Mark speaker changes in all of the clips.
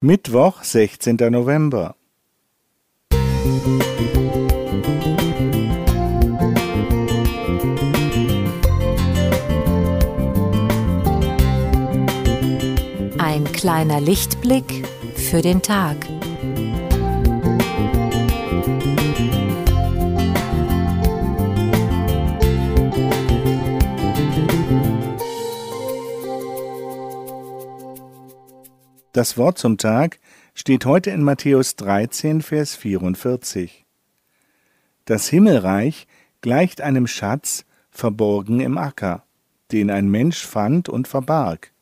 Speaker 1: Mittwoch, 16. November.
Speaker 2: Ein kleiner Lichtblick für den Tag.
Speaker 1: Das Wort zum Tag steht heute in Matthäus 13, Vers 44. Das Himmelreich gleicht einem Schatz verborgen im Acker, den ein Mensch fand und verbarg.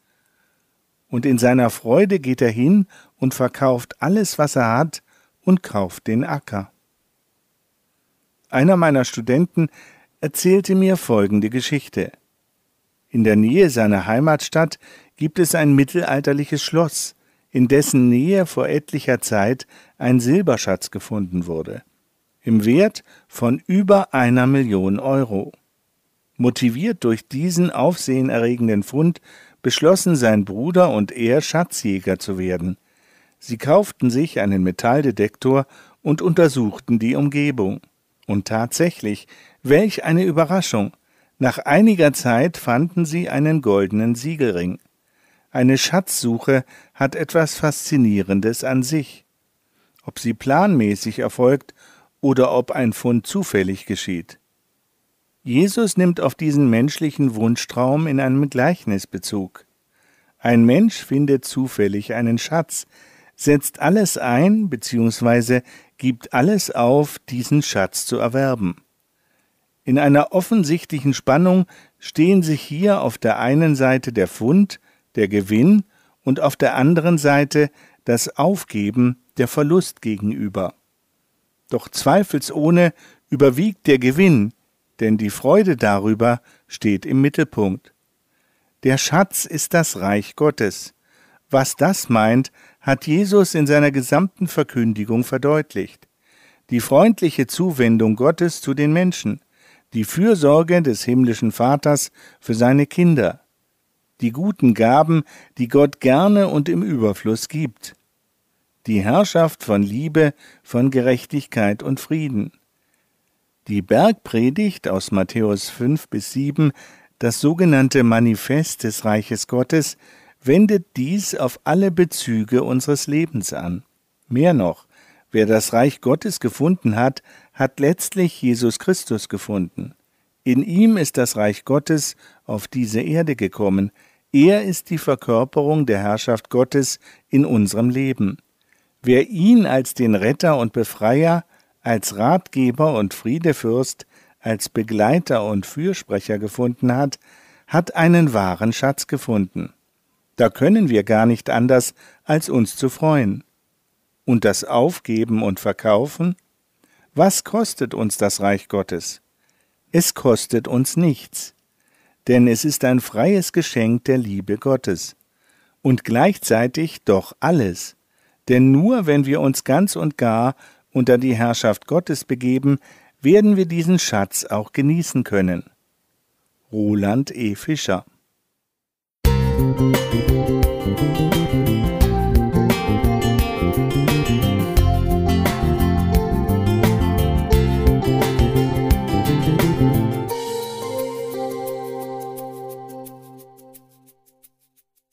Speaker 1: Und in seiner Freude geht er hin und verkauft alles, was er hat, und kauft den Acker. Einer meiner Studenten erzählte mir folgende Geschichte. In der Nähe seiner Heimatstadt gibt es ein mittelalterliches Schloss, in dessen Nähe vor etlicher Zeit ein Silberschatz gefunden wurde, im Wert von über einer Million Euro. Motiviert durch diesen aufsehenerregenden Fund beschlossen sein Bruder und er, Schatzjäger zu werden. Sie kauften sich einen Metalldetektor und untersuchten die Umgebung. Und tatsächlich, welch eine Überraschung! Nach einiger Zeit fanden sie einen goldenen Siegelring. Eine Schatzsuche hat etwas Faszinierendes an sich. Ob sie planmäßig erfolgt oder ob ein Fund zufällig geschieht. Jesus nimmt auf diesen menschlichen Wunschtraum in einem Gleichnis Bezug. Ein Mensch findet zufällig einen Schatz, setzt alles ein bzw. gibt alles auf, diesen Schatz zu erwerben. In einer offensichtlichen Spannung stehen sich hier auf der einen Seite der Fund, der Gewinn und auf der anderen Seite das Aufgeben, der Verlust gegenüber. Doch zweifelsohne überwiegt der Gewinn, denn die Freude darüber steht im Mittelpunkt. Der Schatz ist das Reich Gottes. Was das meint, hat Jesus in seiner gesamten Verkündigung verdeutlicht. Die freundliche Zuwendung Gottes zu den Menschen, die Fürsorge des himmlischen Vaters für seine Kinder, die guten Gaben, die Gott gerne und im Überfluss gibt, die Herrschaft von Liebe, von Gerechtigkeit und Frieden. Die Bergpredigt aus Matthäus 5 bis 7, das sogenannte Manifest des Reiches Gottes, wendet dies auf alle Bezüge unseres Lebens an. Mehr noch, wer das Reich Gottes gefunden hat, hat letztlich Jesus Christus gefunden. In ihm ist das Reich Gottes auf diese Erde gekommen. Er ist die Verkörperung der Herrschaft Gottes in unserem Leben. Wer ihn als den Retter und Befreier, als Ratgeber und Friedefürst, als Begleiter und Fürsprecher gefunden hat, hat einen wahren Schatz gefunden. Da können wir gar nicht anders, als uns zu freuen. Und das Aufgeben und Verkaufen? Was kostet uns das Reich Gottes? Es kostet uns nichts, denn es ist ein freies Geschenk der Liebe Gottes und gleichzeitig doch alles, denn nur wenn wir uns ganz und gar unter die Herrschaft Gottes begeben, werden wir diesen Schatz auch genießen können. Roland E. Fischer Musik